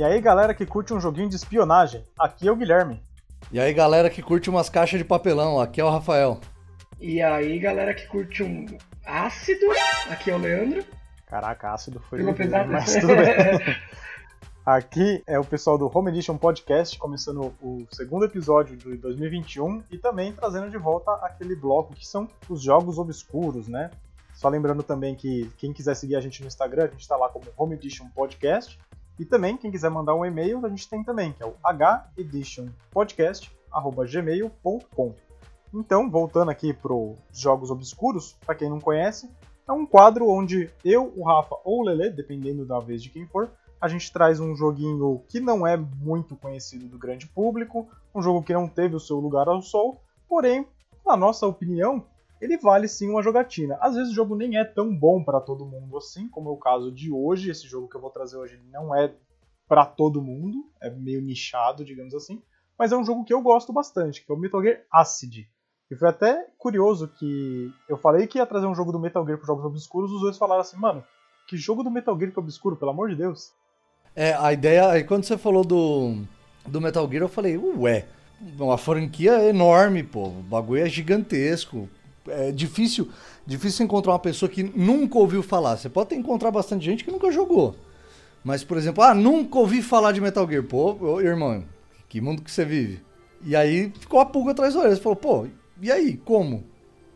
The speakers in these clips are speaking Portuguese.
E aí, galera que curte um joguinho de espionagem, aqui é o Guilherme. E aí, galera que curte umas caixas de papelão, aqui é o Rafael. E aí, galera que curte um ácido, aqui é o Leandro. Caraca, ácido foi. Pegou pesado? Mas tudo bem. Aqui é o pessoal do Home Edition Podcast, começando o segundo episódio de 2021 e também trazendo de volta aquele bloco que são os jogos obscuros, né? Só lembrando também que quem quiser seguir a gente no Instagram, a gente está lá como Home Edition Podcast. E também, quem quiser mandar um e-mail, a gente tem também, que é o heditionpodcast.gmail.com. Então, voltando aqui para os jogos obscuros, para quem não conhece, é um quadro onde eu, o Rafa ou o Lele, dependendo da vez de quem for, a gente traz um joguinho que não é muito conhecido do grande público, um jogo que não teve o seu lugar ao sol, porém, na nossa opinião, ele vale sim uma jogatina. Às vezes o jogo nem é tão bom para todo mundo assim, como é o caso de hoje. Esse jogo que eu vou trazer hoje não é para todo mundo, é meio nichado, digamos assim, mas é um jogo que eu gosto bastante, que é o Metal Gear Acid. E foi até curioso que eu falei que ia trazer um jogo do Metal Gear para jogos obscuros, os dois falaram assim, mano, que jogo do Metal Gear que é obscuro, pelo amor de Deus. É, a ideia, aí quando você falou do, do Metal Gear, eu falei, ué, uma franquia enorme, pô, o bagulho é gigantesco, é difícil, difícil encontrar uma pessoa que nunca ouviu falar. Você pode encontrar bastante gente que nunca jogou. Mas, por exemplo, ah, nunca ouvi falar de Metal Gear. Pô, irmão, que mundo que você vive? E aí ficou a pulga atrás da orelha. Você falou, pô, e aí, como?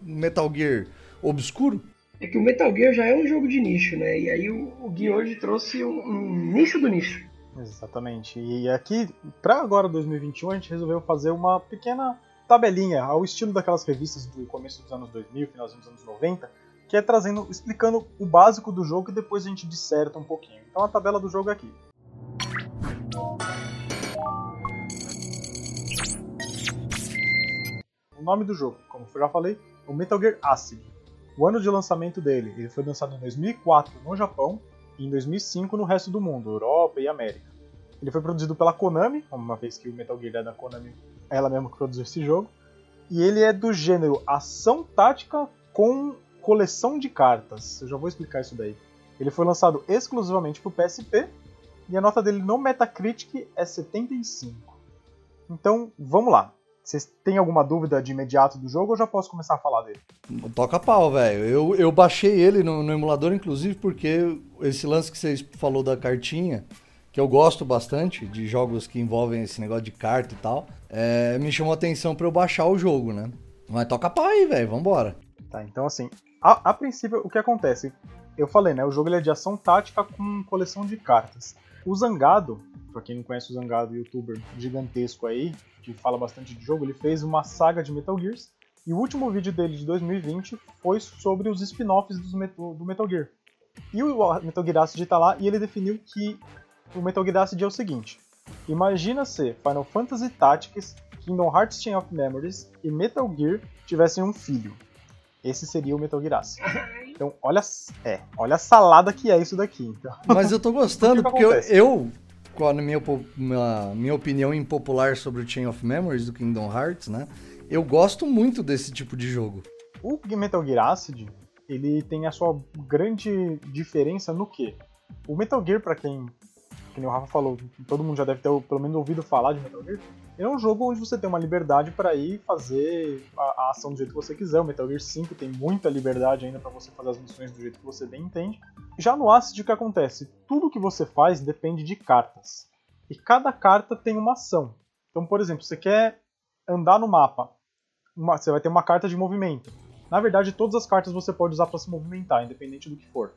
Metal Gear obscuro? É que o Metal Gear já é um jogo de nicho, né? E aí o, o Gui hoje trouxe um, um nicho do nicho. Exatamente. E aqui, para agora 2021, a gente resolveu fazer uma pequena tabelinha ao estilo daquelas revistas do começo dos anos 2000, finalzinho dos anos 90, que é trazendo, explicando o básico do jogo e depois a gente disserta um pouquinho. Então a tabela do jogo é aqui. O nome do jogo, como eu já falei, é o Metal Gear Acid. O ano de lançamento dele, ele foi lançado em 2004 no Japão e em 2005 no resto do mundo, Europa e América. Ele foi produzido pela Konami, uma vez que o Metal Gear é da Konami, ela mesma que produziu esse jogo. E ele é do gênero ação tática com coleção de cartas. Eu já vou explicar isso daí. Ele foi lançado exclusivamente para o PSP e a nota dele no Metacritic é 75. Então, vamos lá. Vocês têm alguma dúvida de imediato do jogo ou já posso começar a falar dele? Toca pau, velho. Eu, eu baixei ele no, no, emulador, inclusive, porque esse lance que vocês falou da cartinha, que eu gosto bastante de jogos que envolvem esse negócio de carta e tal, é, me chamou a atenção para eu baixar o jogo, né? Mas toca pau aí, velho. Vambora. Tá, então assim, a, a, princípio o que acontece? Eu falei, né? O jogo é de ação tática com coleção de cartas. O Zangado, pra quem não conhece o Zangado, youtuber gigantesco aí, que fala bastante de jogo, ele fez uma saga de Metal Gears. E o último vídeo dele de 2020 foi sobre os spin-offs do Metal Gear. E o Metal Gear Acid tá lá e ele definiu que o Metal Gear Acid é o seguinte: imagina se Final Fantasy Tactics, Kingdom Hearts Chain of Memories e Metal Gear tivessem um filho. Esse seria o Metal Gear Acid. Então, olha, é, olha a salada que é isso daqui. Então. Mas eu tô gostando, que porque eu, eu, com a minha, minha, minha opinião impopular sobre o Chain of Memories do Kingdom Hearts, né? Eu gosto muito desse tipo de jogo. O Metal Gear Acid, ele tem a sua grande diferença no que? O Metal Gear, para quem que o Rafa falou, todo mundo já deve ter pelo menos ouvido falar de Metal Gear, é um jogo onde você tem uma liberdade para ir fazer a, a, ação do jeito que você quiser. O Metal Gear 5 tem muita liberdade ainda para você fazer as missões do jeito que você bem entende. Já no Acid, o que acontece? Tudo que você faz depende de cartas. E cada carta tem uma ação. Então, por exemplo, você quer andar no mapa, uma, você vai ter uma carta de movimento. Na verdade, todas as cartas você pode usar para se movimentar, independente do que for.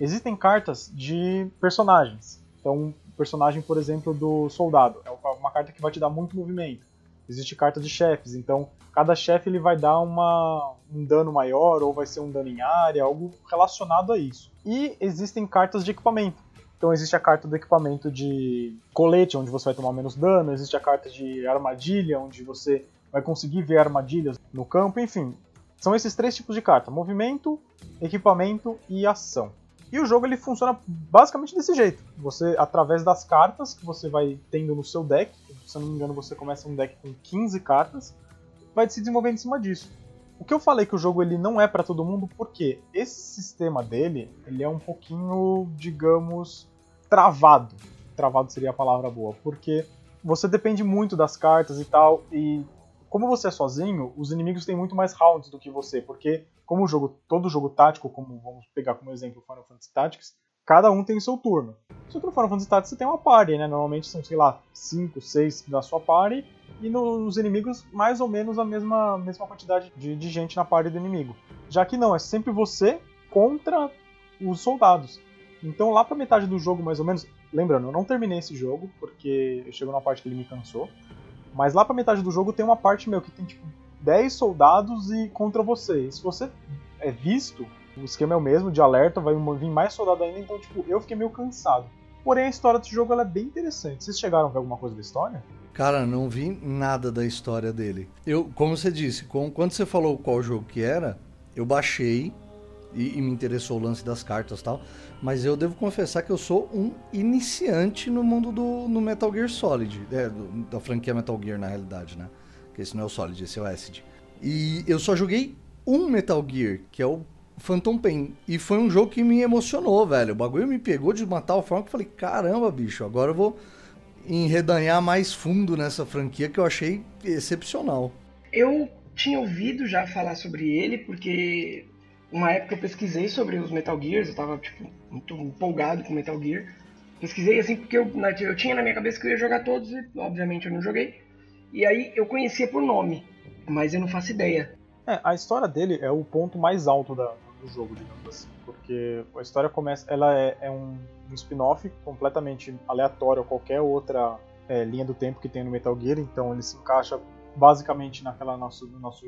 Existem cartas de personagens. Então, um personagem, por exemplo, do soldado, é uma carta que vai te dar muito movimento. Existe carta de chefes, então cada chefe ele vai dar uma, um dano maior ou vai ser um dano em área, algo relacionado a isso. E existem cartas de equipamento. Então existe a carta do equipamento de colete, onde você vai tomar menos dano, existe a carta de armadilha, onde você vai conseguir ver armadilhas no campo, enfim. São esses três tipos de carta: movimento, equipamento e ação. E o jogo ele funciona basicamente desse jeito. Você, através das cartas que você vai tendo no seu deck, se eu não me engano, você começa um deck com 15 cartas, vai se desenvolvendo em cima disso. O que eu falei que o jogo ele não é para todo mundo, porque esse sistema dele, ele é um pouquinho, digamos, travado. travado seria a palavra boa, porque você depende muito das cartas e tal, e como você é sozinho, os inimigos têm muito mais rounds do que você, porque como o jogo, todo jogo tático, como vamos pegar como exemplo Final Fantasy Tactics, cada um tem o seu turno. Só que no Final Fantasy Tactics você tem uma party, né? Normalmente são, sei lá, 5, 6 da sua party, e nos inimigos mais ou menos a mesma, mesma quantidade de, de gente na party do inimigo. Já que não, é sempre você contra os soldados. Então lá pra metade do jogo, mais ou menos, lembrando, eu não terminei esse jogo, porque chegou na parte que ele me cansou. Mas lá pra metade do jogo tem uma parte meu que tem tipo 10 soldados e contra você. E se você é visto, o esquema é o mesmo, de alerta, vai vir mais soldado ainda, então tipo, eu fiquei meio cansado. Porém a história desse jogo é bem interessante. Vocês chegaram a ver alguma coisa da história? Cara, não vi nada da história dele. Eu, como você disse, quando você falou qual jogo que era, eu baixei e, e, me interessou o lance das cartas e tal. Mas eu devo confessar que eu sou um iniciante no mundo do no Metal Gear Solid, é, do, da franquia Metal Gear na realidade, né? Que esse não é o Solid, esse é o Acid. E eu só joguei um Metal Gear, que é o Phantom Pain. E foi um jogo que me emocionou, velho. O bagulho me pegou de uma tal forma que eu falei: caramba, bicho, agora eu vou enredanhar mais fundo nessa franquia que eu achei excepcional. Eu tinha ouvido já falar sobre ele, porque uma época eu pesquisei sobre os Metal Gears, eu tava, tipo, muito empolgado com Metal Gear. Pesquisei assim porque eu, eu tinha na minha cabeça que eu ia jogar todos e, obviamente, eu não joguei. E aí eu conhecia por nome, mas eu não faço ideia. É, a história dele é o ponto mais alto da, do jogo, digamos assim. Porque a história começa. Ela é, é um, um spin-off completamente aleatório a qualquer outra é, linha do tempo que tem no Metal Gear, então ele se encaixa basicamente naquela nosso, nosso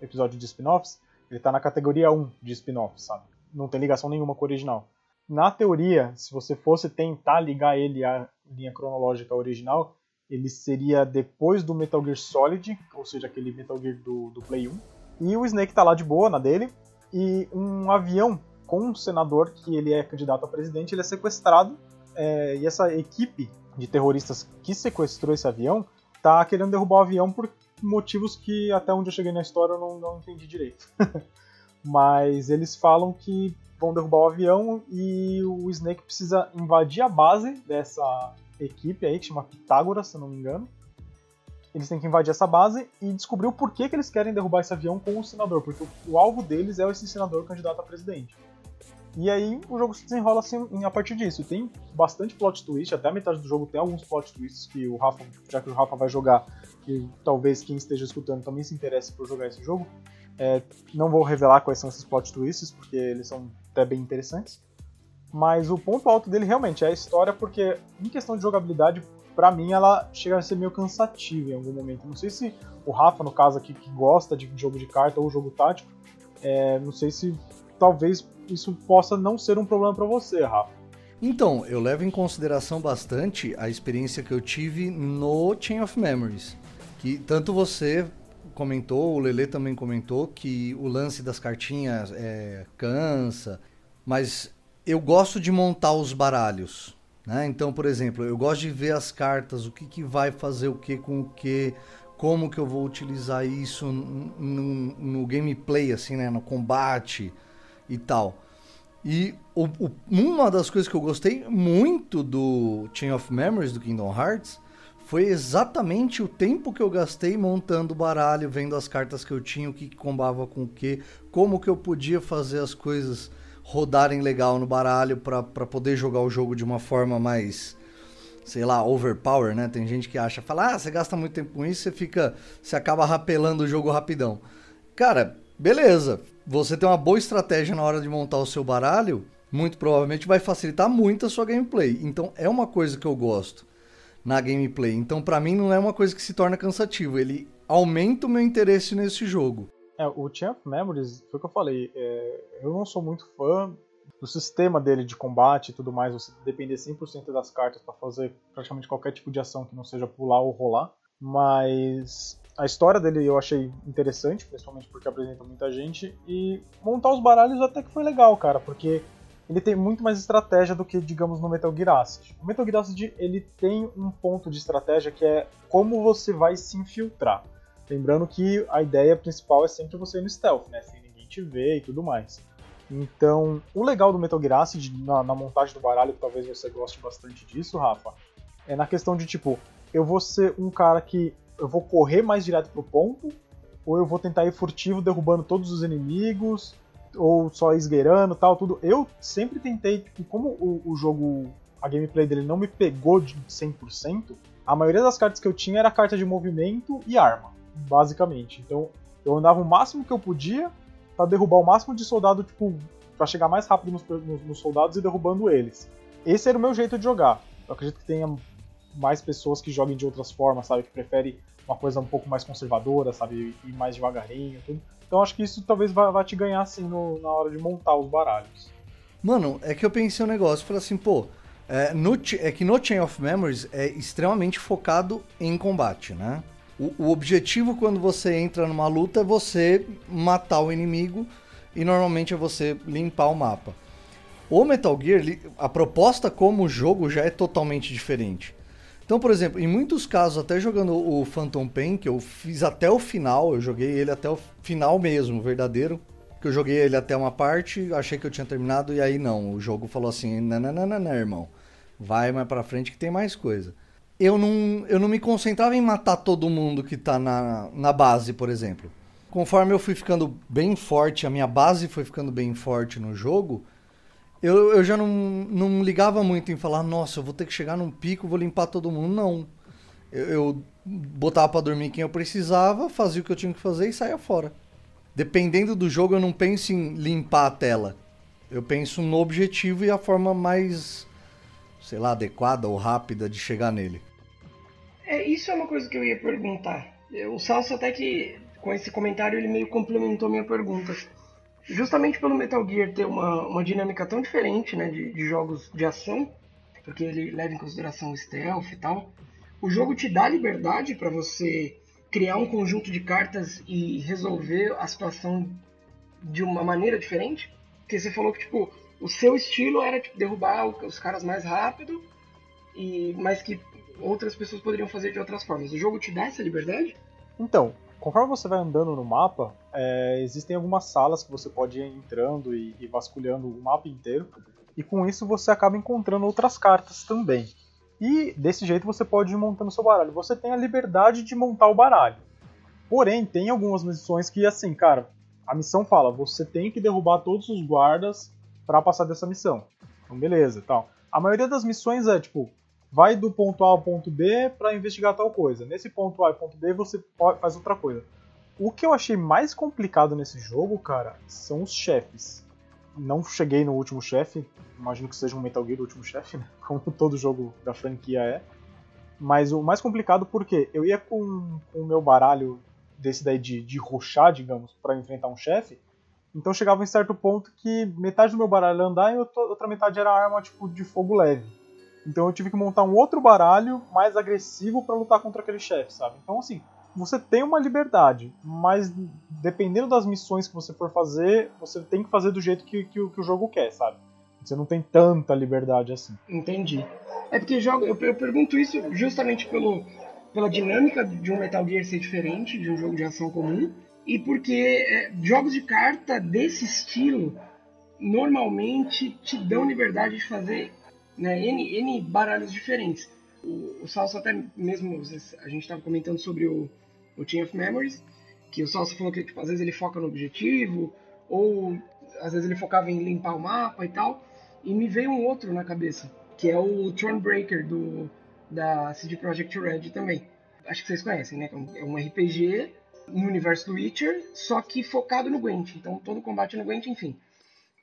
episódio de spin-offs ele tá na categoria 1 de spin-off, sabe? Não tem ligação nenhuma com o original. Na teoria, se você fosse tentar ligar ele à linha cronológica original, ele seria depois do Metal Gear Solid, ou seja, aquele Metal Gear do, do Play 1. E o Snake tá lá de boa na dele, e um avião com um senador que ele é candidato a presidente, ele é sequestrado, é, e essa equipe de terroristas que sequestrou esse avião tá querendo derrubar o avião por motivos que até onde eu cheguei na história eu não, não entendi direito. Mas eles falam que vão derrubar o avião e o Snake precisa invadir a base dessa equipe aí, que chama Pitágoras, se não me engano. Eles têm que invadir essa base e descobrir o porquê que eles querem derrubar esse avião com o senador, porque o, o alvo deles é esse senador candidato a presidente. E aí o jogo se desenrola assim a partir disso. Tem bastante plot twist, até a metade do jogo tem alguns plot twists que o Rafa, já que o Rafa vai jogar, que talvez quem esteja escutando também se interesse por jogar esse jogo. É, não vou revelar quais são esses plot twists, porque eles são até bem interessantes. Mas o ponto alto dele realmente é a história, porque em questão de jogabilidade, para mim ela chega a ser meio cansativa em algum momento. Não sei se o Rafa, no caso aqui, que gosta de jogo de carta ou jogo tático, é, não sei se talvez isso possa não ser um problema para você, Rafa. Então, eu levo em consideração bastante a experiência que eu tive no Chain of Memories. Que tanto você comentou, o Lele também comentou, que o lance das cartinhas é, cansa, mas eu gosto de montar os baralhos. Né? Então, por exemplo, eu gosto de ver as cartas, o que, que vai fazer o que com o que, como que eu vou utilizar isso no, no gameplay, assim, né? no combate e tal. E o, o, uma das coisas que eu gostei muito do Chain of Memories do Kingdom Hearts foi exatamente o tempo que eu gastei montando o baralho, vendo as cartas que eu tinha, o que combava com o que, como que eu podia fazer as coisas rodarem legal no baralho para poder jogar o jogo de uma forma mais, sei lá, overpower, né? Tem gente que acha, fala, ah, você gasta muito tempo com isso, você fica, você acaba rapelando o jogo rapidão. Cara, beleza, você tem uma boa estratégia na hora de montar o seu baralho, muito provavelmente vai facilitar muito a sua gameplay. Então é uma coisa que eu gosto na gameplay. Então para mim não é uma coisa que se torna cansativo, ele aumenta o meu interesse nesse jogo. É, o Chain of Memories, foi o que eu falei, é, eu não sou muito fã do sistema dele de combate e tudo mais, você depender 100% das cartas para fazer praticamente qualquer tipo de ação que não seja pular ou rolar, mas a história dele eu achei interessante, principalmente porque apresenta muita gente, e montar os baralhos até que foi legal, cara, porque ele tem muito mais estratégia do que, digamos, no Metal Gear Acid. O Metal Gear Acid, ele tem um ponto de estratégia que é como você vai se infiltrar. Lembrando que a ideia principal é sempre você ir no stealth, né, sem ninguém te ver e tudo mais. Então, o legal do Metal Gear Acid, na, na montagem do baralho, talvez você goste bastante disso, Rafa, É na questão de tipo, eu vou ser um cara que eu vou correr mais direto pro ponto, ou eu vou tentar ir furtivo derrubando todos os inimigos, ou só esgueirando tal, tudo. Eu sempre tentei, tipo, como o, o jogo, a gameplay dele não me pegou de 100%, a maioria das cartas que eu tinha era carta de movimento e arma, basicamente. Então eu andava o máximo que eu podia para derrubar o máximo de soldado, tipo, para chegar mais rápido nos, nos, nos, soldados e derrubando eles. Esse era o meu jeito de jogar. Eu acredito que tenha mais pessoas que joguem de outras formas, sabe? Que preferem uma coisa um pouco mais conservadora, sabe? E mais devagarinho, tudo. Então acho que isso talvez vá, vá te ganhar assim no, na hora de montar os baralhos. Mano, é que eu pensei um negócio, falei assim, pô, é, no, é que no Chain of Memories é extremamente focado em combate, né? O, o, objetivo quando você entra numa luta é você matar o inimigo e normalmente é você limpar o mapa. O Metal Gear, a proposta como jogo já é totalmente diferente. Então, por exemplo, em muitos casos, até jogando o Phantom Pain, que eu fiz até o final, eu joguei ele até o final mesmo, verdadeiro. Que eu joguei ele até uma parte, achei que eu tinha terminado, e aí não, o jogo falou assim: não, irmão, vai mais pra frente que tem mais coisa. Eu não, eu não me concentrava em matar todo mundo que tá na, na base, por exemplo. Conforme eu fui ficando bem forte, a minha base foi ficando bem forte no jogo, eu, eu já não, não ligava muito em falar, nossa, eu vou ter que chegar num pico, vou limpar todo mundo. Não. Eu, eu botava para dormir quem eu precisava, fazia o que eu tinha que fazer e saía fora. Dependendo do jogo, eu não penso em limpar a tela. Eu penso no objetivo e a forma mais, sei lá, adequada ou rápida de chegar nele. É, isso é uma coisa que eu ia perguntar. O Salso até que com esse comentário ele meio complementou minha pergunta justamente pelo Metal Gear ter uma, uma dinâmica tão diferente né, de, de jogos de ação, porque ele leva em consideração o stealth e tal, o jogo te dá liberdade para você criar um conjunto de cartas e resolver a situação de uma maneira diferente? Porque você falou que tipo, o seu estilo era tipo, derrubar os caras mais rápido, e mas que outras pessoas poderiam fazer de outras formas. O jogo te dá essa liberdade? Então, Conforme você vai andando no mapa, é, existem algumas salas que você pode ir entrando e, e vasculhando o mapa inteiro, e com isso você acaba encontrando outras cartas também. E desse jeito você pode ir montando seu baralho. Você tem a liberdade de montar o baralho. Porém, tem algumas missões que, assim, cara, a missão fala: você tem que derrubar todos os guardas para passar dessa missão. Então, beleza, tal. A maioria das missões é tipo: vai do ponto A ao ponto B para investigar tal coisa. Nesse ponto A e ponto B você faz outra coisa. O que eu achei mais complicado nesse jogo, cara, são os chefes. Não cheguei no último chefe, imagino que seja um Metal Gear o último chefe, né? como todo jogo da franquia é. Mas o mais complicado porque eu ia com, com o meu baralho desse daí de, de digamos, para enfrentar um chefe. Então chegava em certo ponto que metade do meu baralho andar e outra metade era arma tipo de fogo leve. Então eu tive que montar um outro baralho mais agressivo para lutar contra aquele chefe, sabe? Então assim, você tem uma liberdade, mas dependendo das missões que você for fazer, você tem que fazer do jeito que, que, que o jogo quer, sabe? Você não tem tanta liberdade assim. Entendi. É porque jogo, eu, eu pergunto isso justamente pelo, pela dinâmica de um Metal Gear ser diferente de um jogo de ação comum e porque é, jogos de carta desse estilo normalmente te dão liberdade de fazer né, N, N baralhos diferentes. O, o Salso até mesmo, a gente estava comentando sobre o, o Chain of Memories, que o Salso falou que tipo, às vezes ele foca no objetivo, ou às vezes ele focava em limpar o mapa e tal, e me veio um outro na cabeça, que é o Thronebreaker do, da CD Projekt Red também. Acho que vocês conhecem, né? É um RPG no universo do Witcher, só que focado no Gwent. Então todo combate no Gwent, enfim.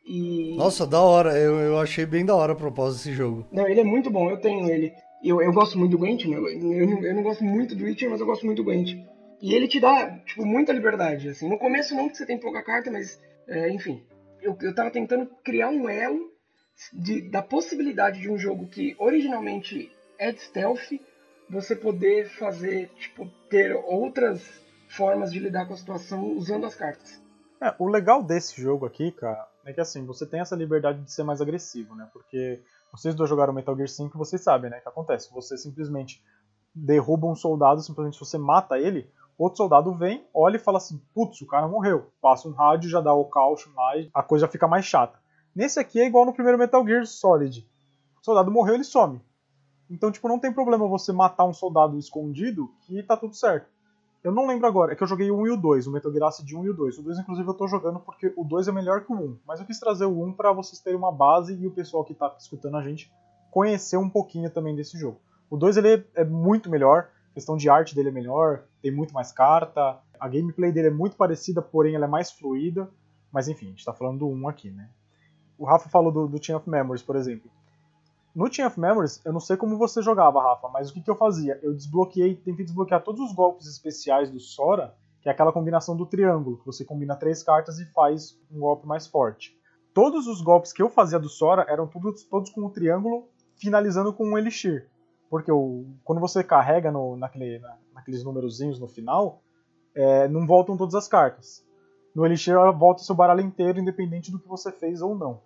E... Nossa, da hora. Eu, eu achei bem da hora a proposta desse jogo. Não, ele é muito bom. Eu tenho ele. Eu, eu gosto muito do Gwent, né? Eu, eu, não, eu não gosto muito do Witcher, mas eu gosto muito do Gwent. E ele te dá, tipo, muita liberdade, assim. No começo não que você tem pouca carta, mas, é, enfim. Eu, eu tava tentando criar um elo de, da possibilidade de um jogo que originalmente é de stealth, você poder fazer, tipo, ter outras formas de lidar com a situação usando as cartas. É, o legal desse jogo aqui, cara, é que assim, você tem essa liberdade de ser mais agressivo, né? Porque vocês dois jogaram Metal Gear 5, vocês sabem, né? O que acontece? Você simplesmente derruba um soldado, simplesmente você mata ele, outro soldado vem, olha e fala assim, putz, o cara morreu. Passa um rádio, já dá o lá e a coisa fica mais chata. Nesse aqui é igual no primeiro Metal Gear Solid. O soldado morreu, ele some. Então, tipo, não tem problema você matar um soldado escondido que tá tudo certo. Eu não lembro agora, é que eu joguei o 1 e o 2, o Metal Gear Acid 1 e o 2. O 2, inclusive, eu tô jogando porque o 2 é melhor que o 1. Mas eu quis trazer o 1 para vocês terem uma base e o pessoal que tá escutando a gente conhecer um pouquinho também desse jogo. O 2 ele é muito melhor, a questão de arte dele é melhor, tem muito mais carta, a gameplay dele é muito parecida, porém ela é mais fluida. Mas enfim, a gente tá falando do 1 aqui, né? O Rafa falou do, do Team of Memories, por exemplo. No Team of Memories, eu não sei como você jogava, Rafa, mas o que, que eu fazia? Eu desbloqueei, tentei desbloquear todos os golpes especiais do Sora, que é aquela combinação do triângulo, que você combina três cartas e faz um golpe mais forte. Todos os golpes que eu fazia do Sora eram todos, todos com o triângulo, finalizando com um Elixir. Porque o, quando você carrega no, naquele, na, naqueles númerozinhos no final, é, não voltam todas as cartas. No Elixir volta o seu baralho inteiro, independente do que você fez ou não.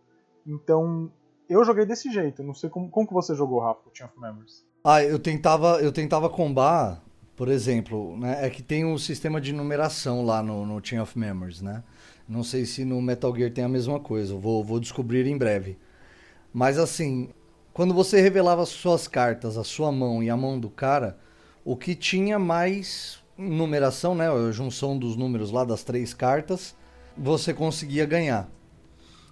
Então, eu joguei desse jeito. Não sei como, como que você jogou, Rafa, o Team of Memories. Ah, eu tentava, eu tentava combar, por exemplo, né? É que tem um sistema de numeração lá no, no Team of Memories, né? Não sei se no Metal Gear tem a mesma coisa. Vou, vou descobrir em breve. Mas assim, quando você revelava as suas cartas, a sua mão e a mão do cara, o que tinha mais numeração, né? A junção dos números lá das três cartas, você conseguia ganhar.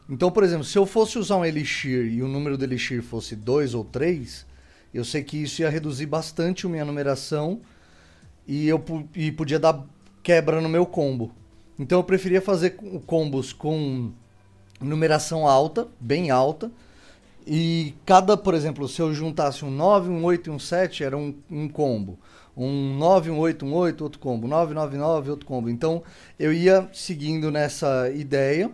Então, por exemplo, se eu fosse usar um Elixir e o número do Elixir fosse 2 ou 3, eu sei que isso ia reduzir bastante a minha numeração e eu e podia dar quebra no meu combo. Então eu preferia fazer combos com numeração alta, bem alta, e cada, por exemplo, se eu juntasse um 9, um 8 e um 7, era um, um combo. Um 9, um 8, um 8, outro combo. 9, 9, 9, outro combo. Então eu ia seguindo nessa ideia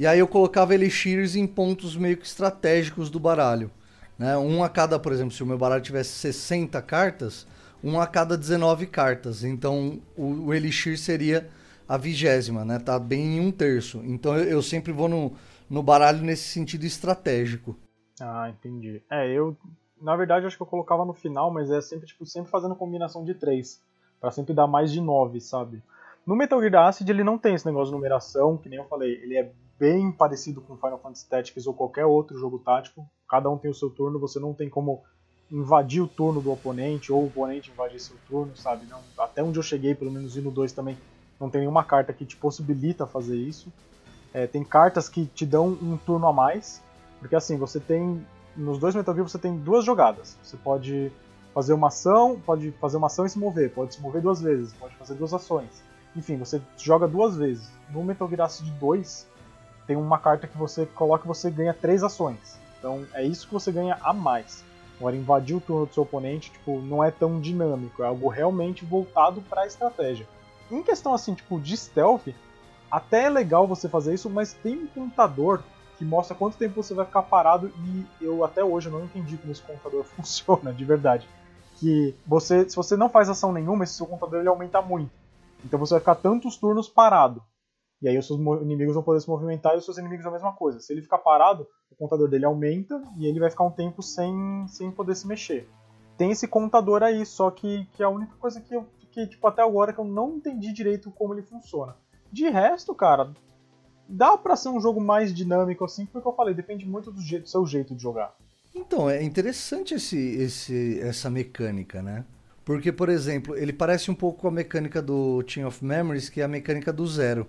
e aí eu colocava elixirs em pontos meio que estratégicos do baralho. Né? Um a cada, por exemplo, se o meu baralho tivesse 60 cartas, um a cada 19 cartas. Então o, o elixir seria a vigésima, né? Tá bem em um terço. Então eu, eu sempre vou no, no baralho nesse sentido estratégico. Ah, entendi. É, eu na verdade acho que eu colocava no final, mas é sempre tipo sempre fazendo combinação de três, para sempre dar mais de nove, sabe? No Metal Gear Acid ele não tem esse negócio de numeração, que nem eu falei, ele é bem parecido com Final Fantasy Tactics ou qualquer outro jogo tático. Cada um tem o seu turno, você não tem como invadir o turno do oponente ou o oponente invadir seu turno, sabe? Não, até onde eu cheguei, pelo menos no 2 também, não tem nenhuma carta que te possibilita fazer isso. É, tem cartas que te dão um turno a mais, porque assim, você tem nos dois Metal Gear você tem duas jogadas. Você pode fazer uma ação, pode fazer uma ação e se mover, pode se mover duas vezes, pode fazer duas ações. Enfim, você joga duas vezes. No Metal Gear Acid 2, tem uma carta que você coloca e você ganha três ações. Então é isso que você ganha a mais. Agora, invadir o turno do seu oponente, tipo, não é tão dinâmico, é algo realmente voltado para a estratégia. Em questão assim, tipo, de stealth, até é legal você fazer isso, mas tem um contador que mostra quanto tempo você vai ficar parado e eu até hoje não entendi como esse contador funciona, de verdade. Que você, se você não faz ação nenhuma, esse seu contador ele aumenta muito. Então você vai ficar tantos turnos parado. E aí os seus inimigos vão poder se movimentar e os seus inimigos a mesma coisa. Se ele ficar parado, o contador dele aumenta e ele vai ficar um tempo sem, sem poder se mexer. Tem esse contador aí, só que, que é a única coisa que eu fiquei, tipo, até agora que eu não entendi direito como ele funciona. De resto, cara, dá pra ser um jogo mais dinâmico assim, porque eu falei, depende muito do, jeito, do seu jeito de jogar. Então, é interessante esse, esse, essa mecânica, né? Porque, por exemplo, ele parece um pouco com a mecânica do Team of Memories, que é a mecânica do zero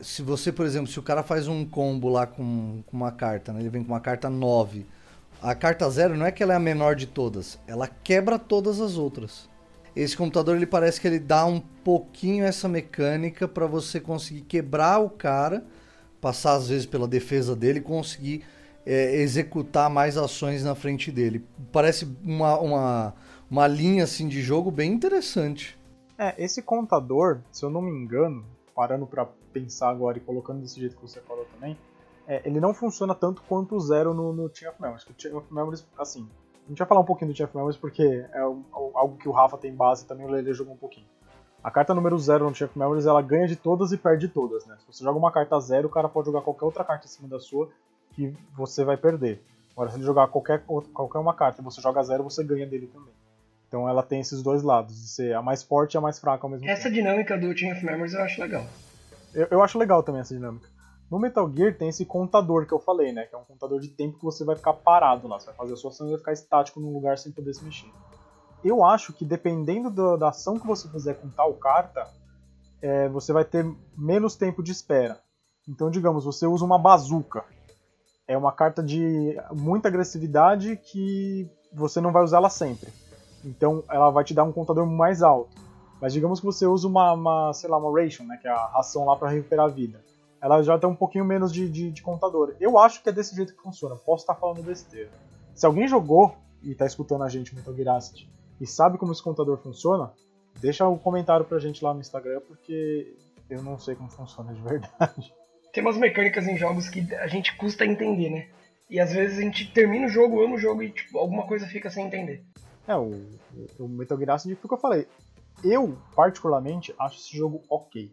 se você, por exemplo, se o cara faz um combo lá com, com uma carta, né? ele vem com uma carta 9. A carta 0 não é que ela é a menor de todas, ela quebra todas as outras. Esse computador ele parece que ele dá um pouquinho essa mecânica para você conseguir quebrar o cara, passar às vezes pela defesa dele conseguir é, executar mais ações na frente dele. Parece uma, uma, uma linha assim de jogo bem interessante. É, esse contador, se eu não me engano, parando para pensar agora e colocando desse jeito que você falou também, é, ele não funciona tanto quanto o zero no, no Team of Memories. O Team of Memories, assim, a gente vai falar um pouquinho do Team of Memories porque é algo que o Rafa tem base e também o Lele jogou um pouquinho. A carta número zero no Team of Memories, ela ganha de todas e perde todas, né? Se você joga uma carta zero, o cara pode jogar qualquer outra carta em cima da sua que você vai perder. Agora, se ele jogar qualquer, qualquer uma carta e você joga zero, você ganha dele também. Então ela tem esses dois lados, de ser a mais forte e a mais fraca ao mesmo Essa tempo. dinâmica do Team of Memories eu acho legal. Eu, eu acho legal também essa dinâmica. No Metal Gear tem esse contador que eu falei, né? Que é um contador de tempo que você vai ficar parado lá. Você vai fazer a sua ação e vai ficar estático num lugar sem poder se mexer. Eu acho que dependendo do, da ação que você fizer com tal carta, é, você vai ter menos tempo de espera. Então, digamos, você usa uma bazuca. É uma carta de muita agressividade que você não vai usá-la sempre. Então, ela vai te dar um contador mais alto. Mas digamos que você usa uma, uma sei lá, uma ration, né, que é a ração lá para recuperar a vida. Ela já tem um pouquinho menos de, de, de, contador. Eu acho que é desse jeito que funciona. Posso estar falando besteira. Se alguém jogou e está escutando a gente, Metal Gear e sabe como esse contador funciona, deixa um comentário pra gente lá no Instagram, porque eu não sei como funciona de verdade. Tem umas mecânicas em jogos que a gente custa entender, né? E às vezes a gente termina o jogo, ama o jogo e tipo, alguma coisa fica sem entender. É, o, o Metal Gear Acid foi o que eu falei. Eu, particularmente, acho esse jogo ok.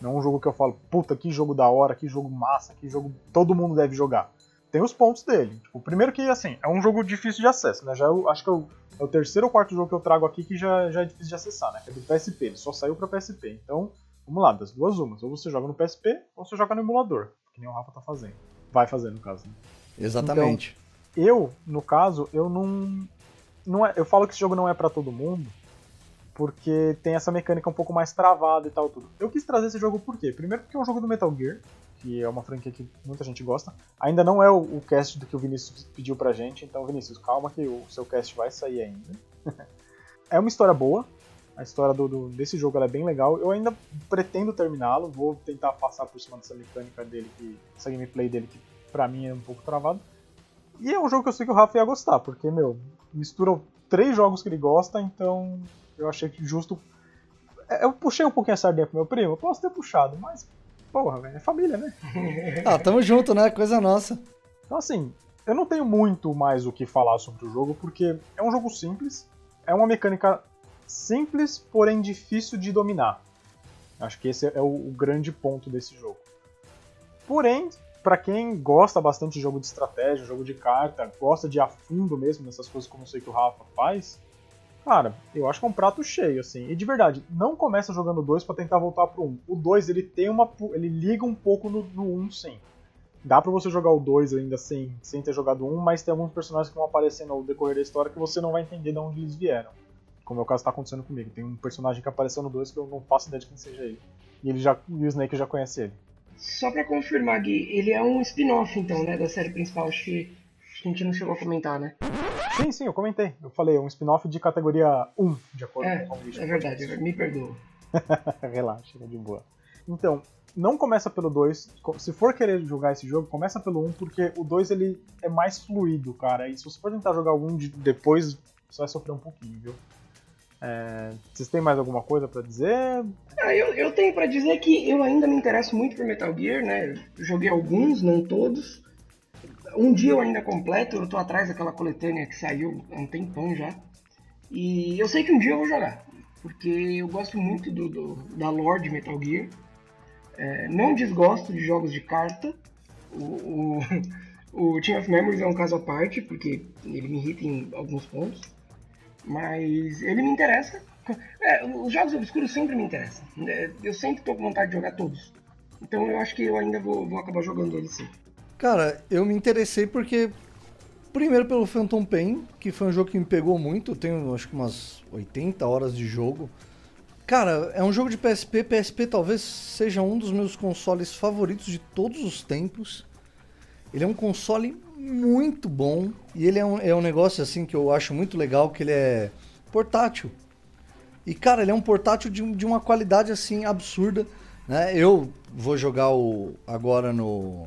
Não é um jogo que eu falo, puta, que jogo da hora, que jogo massa, que jogo todo mundo deve jogar. Tem os pontos dele. Tipo, primeiro que, assim, é um jogo difícil de acesso, né? Já eu, acho que eu, é o terceiro ou quarto jogo que eu trago aqui que já, já é difícil de acessar, né? Que é do PSP, ele só saiu pra PSP. Então, vamos lá, das duas umas. Ou você joga no PSP, ou você joga no emulador, que nem o Rafa tá fazendo. Vai fazer, no caso, né? Exatamente. Então, eu, no caso, eu não. Não é, eu falo que esse jogo não é para todo mundo, porque tem essa mecânica um pouco mais travada e tal tudo. Eu quis trazer esse jogo por quê? Primeiro porque é um jogo do Metal Gear, que é uma franquia que muita gente gosta. Ainda não é o, o cast do que o Vinícius pediu pra gente, então Vinícius, calma que o seu cast vai sair ainda. é uma história boa, a história do, do, desse jogo é bem legal. Eu ainda pretendo terminá-lo, vou tentar passar por cima dessa mecânica dele, que, essa gameplay dele que pra mim é um pouco travado. E é um jogo que eu sei que o Rafa ia gostar, porque, meu, mistura três jogos que ele gosta, então eu achei que justo. É, eu puxei um pouquinho a sardinha pro meu primo, eu posso ter puxado, mas, porra, velho, é família, né? ah, tamo junto, né? Coisa nossa. Então, assim, eu não tenho muito mais o que falar sobre o jogo, porque é um jogo simples, é uma mecânica simples, porém difícil de dominar. Acho que esse é o, o grande ponto desse jogo. Porém, para quem gosta bastante de jogo de estratégia, jogo de carta, gosta de a fundo mesmo nessas coisas como eu sei que o Rafa faz, Cara, eu acho que é um prato cheio, assim. E de verdade, não começa jogando o 2 pra tentar voltar pro 1. Um. O 2, ele tem uma. ele liga um pouco no 1, um, sim. Dá pra você jogar o 2 ainda sem, sem ter jogado um, mas tem alguns personagens que vão aparecendo ao decorrer da história que você não vai entender de onde eles vieram. Como é o caso que tá acontecendo comigo. Tem um personagem que apareceu no 2 que eu não faço ideia de quem seja ele. E, ele já, e o Snake já conhece ele. Só pra confirmar, Gui, ele é um spin-off, então, né, da série principal. Acho que a gente não chegou a comentar, né? Sim, sim, eu comentei. Eu falei, é um spin-off de categoria 1, de acordo é, com o É verdade, me perdoa. Relaxa, é de boa. Então, não começa pelo 2. Se for querer jogar esse jogo, começa pelo 1, um, porque o 2 ele é mais fluido, cara. E se você for tentar jogar algum de depois, você vai sofrer um pouquinho, viu? É... Vocês têm mais alguma coisa para dizer? Ah, eu, eu tenho para dizer que eu ainda me interesso muito por Metal Gear, né? Joguei alguns, não todos. Um dia eu ainda completo, eu tô atrás daquela coletânea que saiu há um tempão já. E eu sei que um dia eu vou jogar, porque eu gosto muito do, do da lore de Metal Gear. É, não desgosto de jogos de carta. O, o, o Team of Memories é um caso à parte, porque ele me irrita em alguns pontos. Mas ele me interessa. É, os jogos obscuros sempre me interessam. É, eu sempre tô com vontade de jogar todos. Então eu acho que eu ainda vou, vou acabar jogando eles sim. Cara, eu me interessei porque. Primeiro pelo Phantom Pain, que foi um jogo que me pegou muito. Eu tenho acho que umas 80 horas de jogo. Cara, é um jogo de PSP. PSP talvez seja um dos meus consoles favoritos de todos os tempos. Ele é um console muito bom. E ele é um, é um negócio assim que eu acho muito legal, que ele é portátil. E cara, ele é um portátil de, de uma qualidade assim absurda. Né? Eu vou jogar o agora no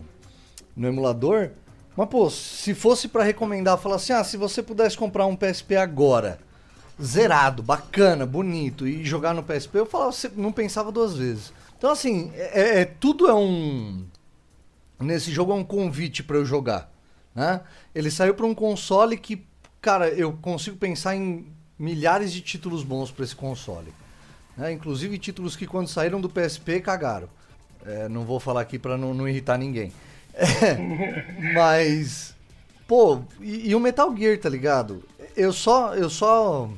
no emulador. Mas, pô, se fosse para recomendar, falar assim: ah, se você pudesse comprar um PSP agora, zerado, bacana, bonito, e jogar no PSP, eu falava, não pensava duas vezes. Então, assim, é, é, tudo é um. Nesse jogo é um convite para eu jogar. Né? Ele saiu para um console que, cara, eu consigo pensar em milhares de títulos bons para esse console. Né? Inclusive títulos que, quando saíram do PSP, cagaram. É, não vou falar aqui para não, não irritar ninguém. É, mas. Pô, e, e, o Metal Gear, tá ligado? Eu só. Eu só.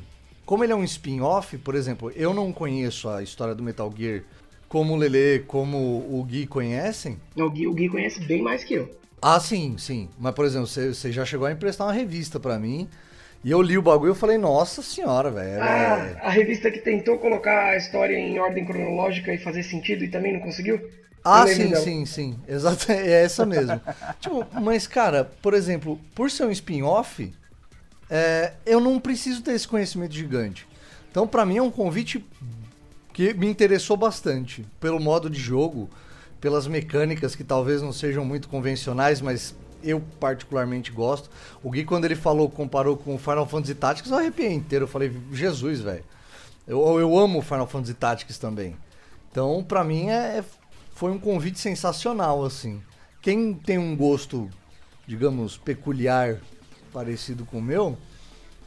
Como ele é um spin-off, por exemplo, eu não conheço a história do Metal Gear como o Lele, como o Gui conhecem. O Gui, o Gui conhece bem mais que eu. Ah, sim, sim. Mas, por exemplo, você, você já chegou a emprestar uma revista para mim. E eu li o bagulho e falei, nossa senhora, velho. Ah, é... a revista que tentou colocar a história em ordem cronológica e fazer sentido e também não conseguiu? Ah, sim, dela. sim, sim. Exato, é essa mesmo. tipo, mas, cara, por exemplo, por ser um spin-off, é, eu não preciso ter esse conhecimento gigante. Então, para mim, é um convite que me interessou bastante. Pelo modo de jogo, pelas mecânicas que talvez não sejam muito convencionais, mas eu particularmente gosto. O Gui, quando ele falou, comparou com Final Fantasy Tactics, eu arrepiei inteiro. Eu falei, Jesus, velho. Eu, eu amo Final Fantasy Tactics também. Então, para mim, é, é foi um convite sensacional, assim. Quem tem um gosto, digamos, peculiar, parecido com o meu,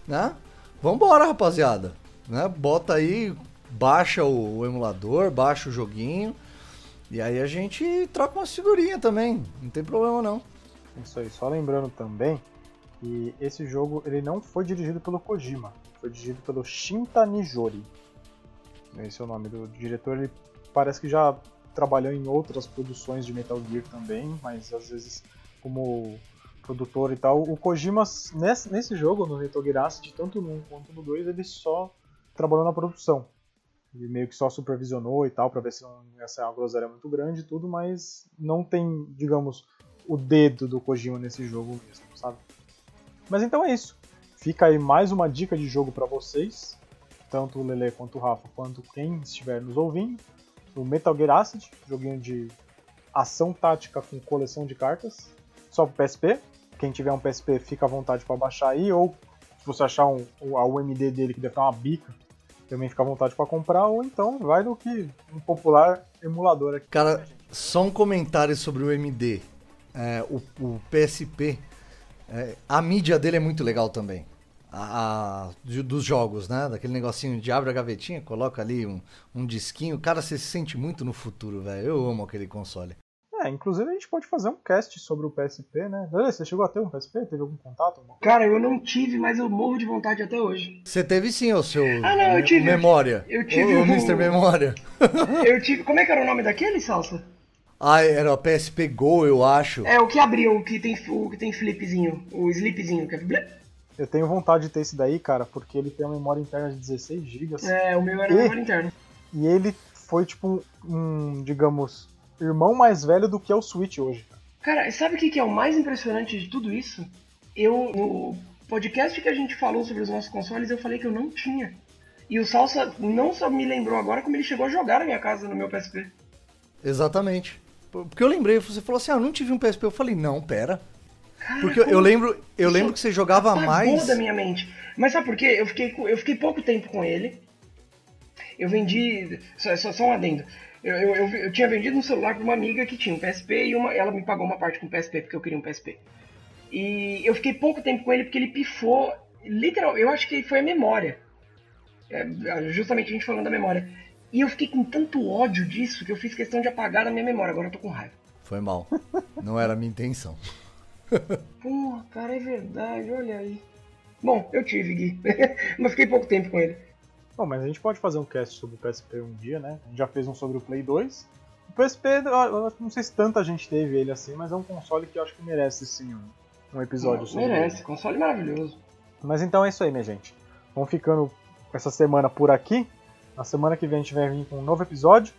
né? Vambora, rapaziada. Né? Bota aí, baixa o, o emulador, baixa o joguinho. E aí a gente troca uma figurinha também. Não tem problema não. Isso aí, só lembrando também que esse jogo ele não foi dirigido pelo Kojima, foi dirigido pelo Shinta Nijori. Esse é o nome do diretor, ele parece que já trabalhou em outras produções de Metal Gear também, mas às vezes como produtor e tal. O Kojima, nesse, nesse jogo, no Metal Gear Acid, tanto no 1 quanto no 2, ele só trabalhou na produção. Ele meio que só supervisionou e tal, pra ver se não ia ser uma groselha muito grande e tudo, mas não tem, digamos, o dedo do Kojima nesse jogo mesmo, sabe? Mas então é isso. Fica aí mais uma dica de jogo para vocês, tanto o Lele quanto o Rafa, quanto quem estiver nos ouvindo o Metal Gear Acid, joguinho de ação tática com coleção de cartas, só pro PSP. Quem tiver um PSP fica à vontade para baixar aí, ou se você achar um, a UMD dele que deve estar uma bica, também fica à vontade para comprar, ou então vai do que um popular emulador aqui. Cara, só um comentário sobre o MD. É, o, o, PSP, é, a mídia dele é muito legal também a, a, dos jogos, né? Daquele negocinho de abre a gavetinha, coloca ali um, um disquinho. Cara, você se sente muito no futuro, velho. Eu amo aquele console. É, inclusive a gente pode fazer um cast sobre o PSP, né? Você chegou a ter um PSP? Teve algum contato? Cara, eu não tive, mas eu morro de vontade até hoje. Você teve sim o seu ah, não, eu tive, Memória. Eu tive o, o Mr. Memória. eu tive. Como é que era o nome daquele, Salsa? Ah, era o PSP Go, eu acho. É, o que abriu, o que tem, o que tem flipzinho, o slipzinho, que é eu tenho vontade de ter esse daí, cara, porque ele tem uma memória interna de 16 GB. É, o meu era e, memória interna. E ele foi, tipo, um, digamos, irmão mais velho do que é o Switch hoje. Cara, sabe o que é o mais impressionante de tudo isso? Eu, no podcast que a gente falou sobre os nossos consoles, eu falei que eu não tinha. E o Salsa não só me lembrou agora, como ele chegou a jogar na minha casa, no meu PSP. Exatamente. Porque eu lembrei, você falou assim, ah, eu não tive um PSP. Eu falei, não, pera. Cara, Porque eu lembro, eu lembro que você jogava mais. da minha mente. Mas sabe por quê? Eu fiquei, eu fiquei pouco tempo com ele. Eu vendi. Só, só, só um adendo. Eu, eu, eu, eu, tinha vendido um celular para uma amiga que tinha um PSP e uma, ela me pagou uma parte com PSP porque eu queria um PSP. E eu fiquei pouco tempo com ele porque ele pifou. Literal, eu acho que foi a memória. É, justamente a gente falando da memória. E eu fiquei com tanto ódio disso que eu fiz questão de apagar na minha memória. Agora eu tô com raiva. Foi mal. Não era a minha intenção. Porra, cara, é verdade, olha aí. Bom, eu tive, Gui. mas fiquei pouco tempo com ele. Bom, mas a gente pode fazer um cast sobre o PSP um dia, né? A gente já fez um sobre o Play 2. O PSP, eu não sei se tanta gente teve ele assim, mas é um console que eu acho que merece sim um, um episódio não, sobre Merece, ele. console maravilhoso. Mas então é isso aí, minha gente. Vamos ficando essa semana por aqui. Na semana que vem a gente vai vir com um novo episódio.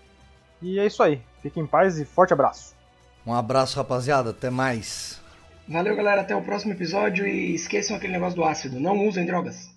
E é isso aí. Fiquem em paz e forte abraço. Um abraço, rapaziada. Até mais. Valeu, galera. Até o próximo episódio e esqueçam aquele negócio do ácido. Não usem drogas.